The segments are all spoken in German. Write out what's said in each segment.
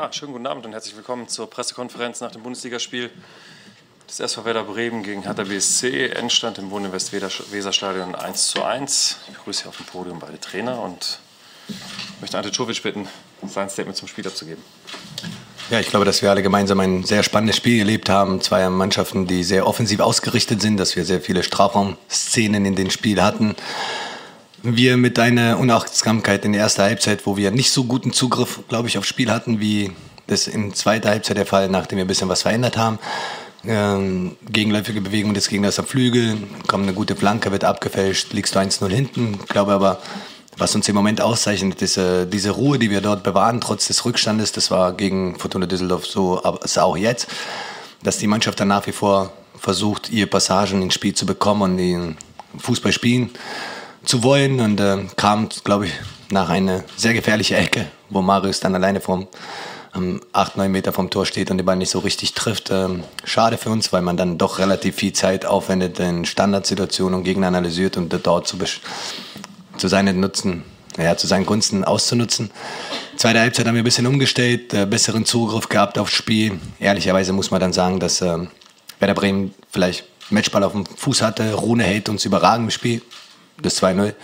Ja, schönen guten Abend und herzlich willkommen zur Pressekonferenz nach dem Bundesligaspiel des SV Werder Bremen gegen Hertha BSC. Endstand im Wohninvest-Weserstadion 1 zu 1. Ich begrüße hier auf dem Podium beide Trainer und möchte Ante Czovic bitten, sein Statement zum Spiel abzugeben. Ja, ich glaube, dass wir alle gemeinsam ein sehr spannendes Spiel erlebt haben. Zwei Mannschaften, die sehr offensiv ausgerichtet sind, dass wir sehr viele Strafraumszenen in dem Spiel hatten wir mit einer Unachtsamkeit in der ersten Halbzeit, wo wir nicht so guten Zugriff, glaube ich, aufs Spiel hatten, wie das in zweiter Halbzeit der Fall, nachdem wir ein bisschen was verändert haben. Ähm, gegenläufige Bewegung des Gegners am Flügel, kommt eine gute Flanke, wird abgefälscht, liegst du 1-0 hinten. Ich glaube aber, was uns im Moment auszeichnet, ist äh, diese Ruhe, die wir dort bewahren, trotz des Rückstandes. Das war gegen Fortuna Düsseldorf so, aber ist auch jetzt, dass die Mannschaft dann nach wie vor versucht, ihre Passagen ins Spiel zu bekommen und den Fußball spielen zu wollen und äh, kam, glaube ich, nach einer sehr gefährlichen Ecke, wo Marius dann alleine vom ähm, 8, 9 Meter vom Tor steht und den Ball nicht so richtig trifft. Ähm, schade für uns, weil man dann doch relativ viel Zeit aufwendet in Standardsituationen und Gegner analysiert und dort zu, zu seinen Nutzen, ja, zu seinen Gunsten auszunutzen. Zweite Halbzeit haben wir ein bisschen umgestellt, äh, besseren Zugriff gehabt aufs Spiel. Ehrlicherweise muss man dann sagen, dass äh, Werder Bremen vielleicht Matchball auf dem Fuß hatte. Rune hält uns überragend im Spiel das 2-0.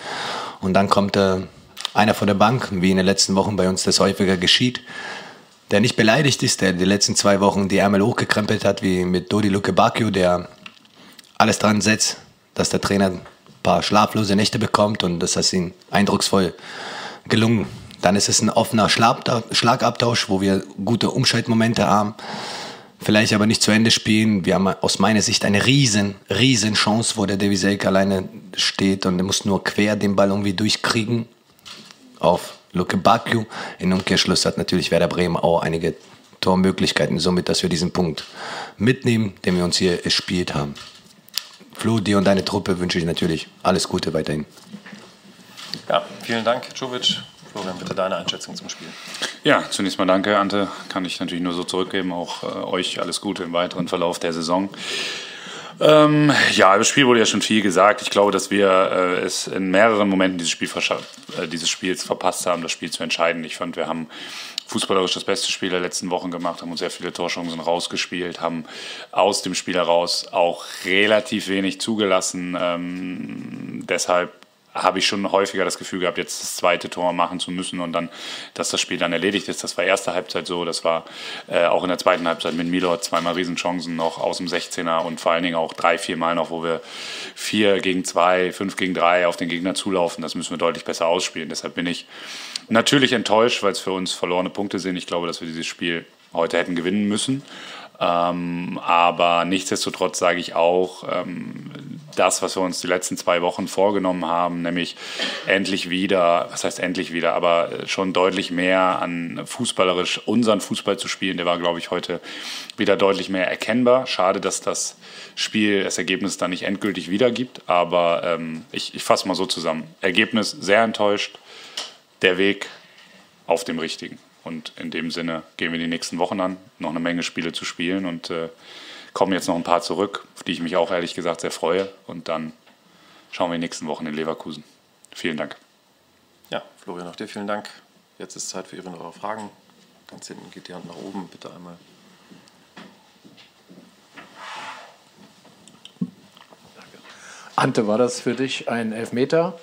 Und dann kommt äh, einer von der Bank, wie in den letzten Wochen bei uns das häufiger geschieht, der nicht beleidigt ist, der die letzten zwei Wochen die Ärmel hochgekrempelt hat, wie mit Dodi Luke Bacchio, der alles dran setzt, dass der Trainer ein paar schlaflose Nächte bekommt und das ist ihm eindrucksvoll gelungen. Dann ist es ein offener Schlagabtausch, wo wir gute Umschaltmomente haben vielleicht aber nicht zu Ende spielen. Wir haben aus meiner Sicht eine riesen, riesen Chance, wo der Deviselk alleine steht und er muss nur quer den Ball irgendwie durchkriegen auf Luke Bakju. In Umkehrschluss hat natürlich Werder Bremen auch einige Tormöglichkeiten, somit, dass wir diesen Punkt mitnehmen, den wir uns hier erspielt haben. Flo, dir und deine Truppe wünsche ich natürlich alles Gute weiterhin. Ja, vielen Dank, Jovic. Florian, bitte deine Einschätzung zum Spiel. Ja, zunächst mal danke, Ante. Kann ich natürlich nur so zurückgeben. Auch äh, euch alles Gute im weiteren Verlauf der Saison. Ähm, ja, das Spiel wurde ja schon viel gesagt. Ich glaube, dass wir äh, es in mehreren Momenten dieses, Spiel äh, dieses Spiels verpasst haben, das Spiel zu entscheiden. Ich fand, wir haben fußballerisch das beste Spiel der letzten Wochen gemacht, haben uns sehr viele Torchancen rausgespielt, haben aus dem Spiel heraus auch relativ wenig zugelassen. Ähm, deshalb habe ich schon häufiger das Gefühl gehabt, jetzt das zweite Tor machen zu müssen und dann, dass das Spiel dann erledigt ist. Das war erste Halbzeit so, das war äh, auch in der zweiten Halbzeit mit Milo zweimal Riesenchancen noch aus dem 16er und vor allen Dingen auch drei, vier Mal noch, wo wir vier gegen zwei, fünf gegen drei auf den Gegner zulaufen. Das müssen wir deutlich besser ausspielen. Deshalb bin ich natürlich enttäuscht, weil es für uns verlorene Punkte sind. Ich glaube, dass wir dieses Spiel heute hätten gewinnen müssen. Ähm, aber nichtsdestotrotz sage ich auch, ähm, das, was wir uns die letzten zwei Wochen vorgenommen haben, nämlich endlich wieder, was heißt endlich wieder, aber schon deutlich mehr an fußballerisch unseren Fußball zu spielen, der war, glaube ich, heute wieder deutlich mehr erkennbar. Schade, dass das Spiel das Ergebnis dann nicht endgültig wiedergibt, aber ähm, ich, ich fasse mal so zusammen. Ergebnis sehr enttäuscht, der Weg auf dem richtigen. Und in dem Sinne gehen wir die nächsten Wochen an, noch eine Menge Spiele zu spielen und äh, kommen jetzt noch ein paar zurück, auf die ich mich auch ehrlich gesagt sehr freue. Und dann schauen wir die nächsten Wochen in Leverkusen. Vielen Dank. Ja, Florian, auch dir vielen Dank. Jetzt ist Zeit für Ihre Fragen. Ganz hinten geht die Hand nach oben, bitte einmal. Ante, war das für dich ein Elfmeter?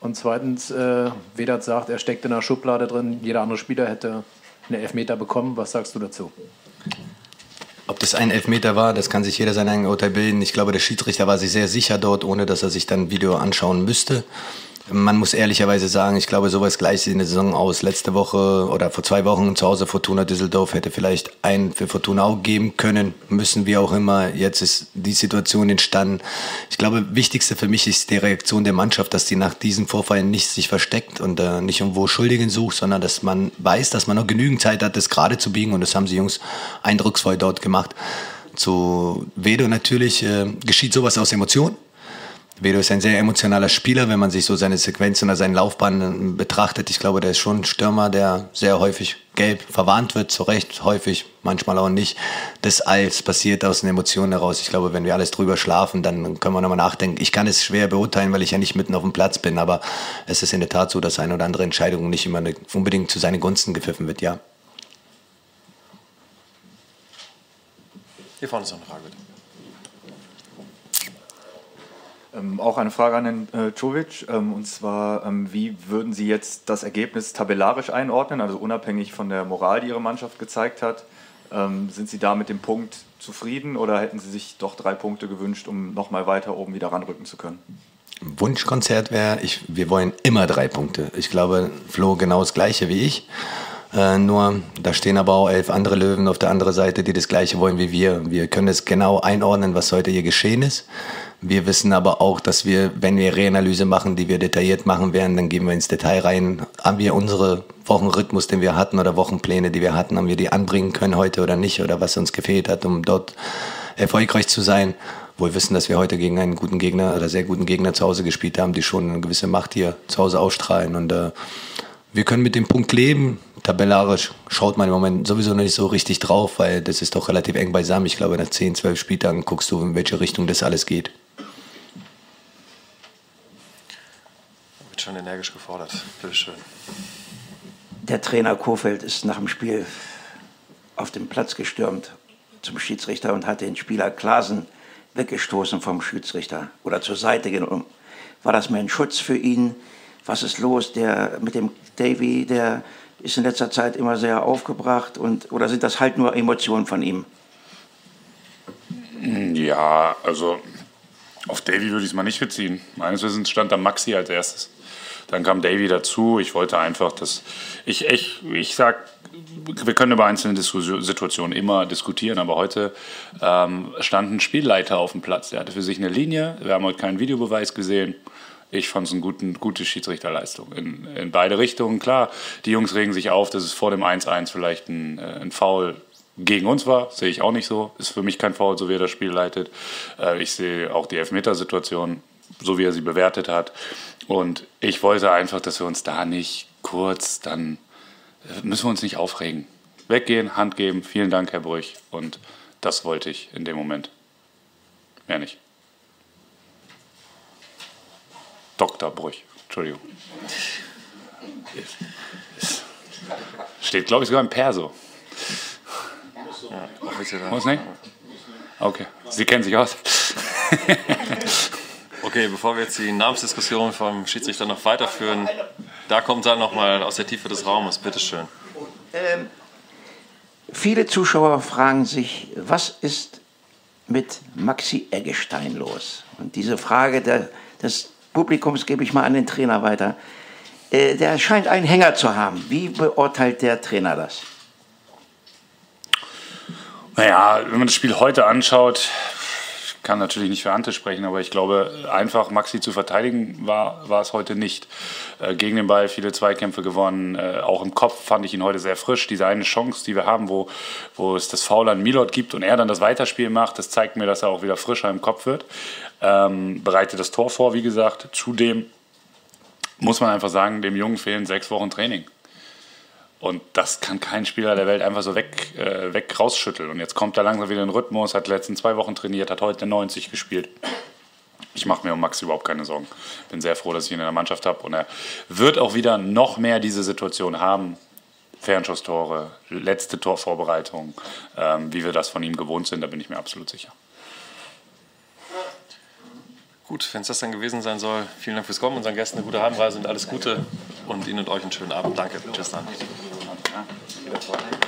Und zweitens, äh, Vedat sagt, er steckt in der Schublade drin, jeder andere Spieler hätte einen Elfmeter bekommen. Was sagst du dazu? Das ein Elfmeter war, das kann sich jeder sein eigenes Urteil bilden. Ich glaube, der Schiedsrichter war sich sehr sicher dort, ohne dass er sich dann Video anschauen müsste. Man muss ehrlicherweise sagen, ich glaube, sowas gleicht sich in der Saison aus. Letzte Woche oder vor zwei Wochen zu Hause Fortuna Düsseldorf hätte vielleicht einen für Fortuna auch geben können, müssen wir auch immer. Jetzt ist die Situation entstanden. Ich glaube, wichtigste für mich ist die Reaktion der Mannschaft, dass die nach diesen Vorfällen nicht sich versteckt und äh, nicht irgendwo Schuldigen sucht, sondern dass man weiß, dass man noch genügend Zeit hat, das gerade zu biegen und das haben sie Jungs eindrucksvoll dort gemacht. Zu Vedo natürlich äh, geschieht sowas aus Emotionen Vedo ist ein sehr emotionaler Spieler, wenn man sich so seine Sequenzen oder seine Laufbahn betrachtet. Ich glaube, der ist schon ein Stürmer, der sehr häufig gelb verwarnt wird, zu Recht, häufig, manchmal auch nicht. Das alles passiert aus den Emotionen heraus. Ich glaube, wenn wir alles drüber schlafen, dann können wir nochmal nachdenken. Ich kann es schwer beurteilen, weil ich ja nicht mitten auf dem Platz bin, aber es ist in der Tat so, dass eine oder andere Entscheidung nicht immer unbedingt zu seinen Gunsten gepfiffen wird, ja. Hier vorne ist noch eine Frage, bitte. Ähm, auch eine Frage an den äh, Czovic. Ähm, und zwar, ähm, wie würden Sie jetzt das Ergebnis tabellarisch einordnen, also unabhängig von der Moral, die Ihre Mannschaft gezeigt hat? Ähm, sind Sie da mit dem Punkt zufrieden oder hätten Sie sich doch drei Punkte gewünscht, um nochmal weiter oben wieder ranrücken zu können? Wunschkonzert wäre, wir wollen immer drei Punkte. Ich glaube, Flo genau das Gleiche wie ich. Äh, nur, da stehen aber auch elf andere Löwen auf der anderen Seite, die das Gleiche wollen wie wir. Wir können es genau einordnen, was heute hier geschehen ist. Wir wissen aber auch, dass wir, wenn wir Reanalyse machen, die wir detailliert machen werden, dann gehen wir ins Detail rein. Haben wir unsere Wochenrhythmus, den wir hatten oder Wochenpläne, die wir hatten, haben wir die anbringen können heute oder nicht oder was uns gefehlt hat, um dort erfolgreich zu sein. Wohl wissen, dass wir heute gegen einen guten Gegner oder sehr guten Gegner zu Hause gespielt haben, die schon eine gewisse Macht hier zu Hause ausstrahlen. Und äh, wir können mit dem Punkt leben. Tabellarisch schaut man im Moment sowieso noch nicht so richtig drauf, weil das ist doch relativ eng beisammen. Ich glaube, nach 10, 12 Spieltagen guckst du, in welche Richtung das alles geht. Wird schon energisch gefordert. Bitte schön. Der Trainer Kofeld ist nach dem Spiel auf den Platz gestürmt zum Schiedsrichter und hat den Spieler Klasen weggestoßen vom Schiedsrichter oder zur Seite genommen. War das mehr ein Schutz für ihn? Was ist los? Der mit dem Davy, der ist in letzter Zeit immer sehr aufgebracht und oder sind das halt nur Emotionen von ihm? Ja, also auf Davy würde ich es mal nicht beziehen. Meines Wissens stand da Maxi als erstes. Dann kam Davy dazu. Ich wollte einfach, dass ich, ich, ich sag, wir können über einzelne Situationen immer diskutieren, aber heute ähm, stand ein Spielleiter auf dem Platz. Der hatte für sich eine Linie. Wir haben heute keinen Videobeweis gesehen. Ich fand es eine gute Schiedsrichterleistung in, in beide Richtungen. Klar, die Jungs regen sich auf, dass es vor dem 1-1 vielleicht ein, äh, ein Foul gegen uns war, sehe ich auch nicht so. Ist für mich kein Foul, so wie er das Spiel leitet. Äh, ich sehe auch die Elfmetersituation, so wie er sie bewertet hat. Und ich wollte einfach, dass wir uns da nicht kurz dann, äh, müssen wir uns nicht aufregen. Weggehen, Hand geben, vielen Dank, Herr Brüch. Und das wollte ich in dem Moment. Mehr nicht. Dr. Brüch. Entschuldigung. Steht, glaube ich, sogar im Perso. Ja, Muss nicht? Okay. Sie kennen sich aus. okay, bevor wir jetzt die Namensdiskussion vom Schiedsrichter noch weiterführen, da kommt dann nochmal aus der Tiefe des Raumes. Bitteschön. Ähm, viele Zuschauer fragen sich, was ist mit Maxi Eggestein los? Und diese Frage der, des Publikums gebe ich mal an den Trainer weiter. Äh, der scheint einen Hänger zu haben. Wie beurteilt der Trainer das? Naja, wenn man das Spiel heute anschaut, kann natürlich nicht für Ante sprechen, aber ich glaube, einfach Maxi zu verteidigen war, war es heute nicht. Äh, gegen den Ball viele Zweikämpfe gewonnen. Äh, auch im Kopf fand ich ihn heute sehr frisch. Diese eine Chance, die wir haben, wo, wo es das Foul an Milot gibt und er dann das Weiterspiel macht, das zeigt mir, dass er auch wieder frischer im Kopf wird. Ähm, bereitet das Tor vor, wie gesagt. Zudem muss man einfach sagen, dem Jungen fehlen sechs Wochen Training. Und das kann kein Spieler der Welt einfach so weg, äh, weg rausschütteln. Und jetzt kommt er langsam wieder in den Rhythmus, hat die letzten zwei Wochen trainiert, hat heute 90 gespielt. Ich mache mir um Max überhaupt keine Sorgen. Bin sehr froh, dass ich ihn in der Mannschaft habe. Und er wird auch wieder noch mehr diese Situation haben. Fernschusstore, letzte Torvorbereitung, ähm, wie wir das von ihm gewohnt sind, da bin ich mir absolut sicher. Gut, wenn es das dann gewesen sein soll, vielen Dank fürs Kommen, unseren Gästen eine gute Heimreise und alles Gute und Ihnen und euch einen schönen Abend. Danke. Tschüss dann. the time.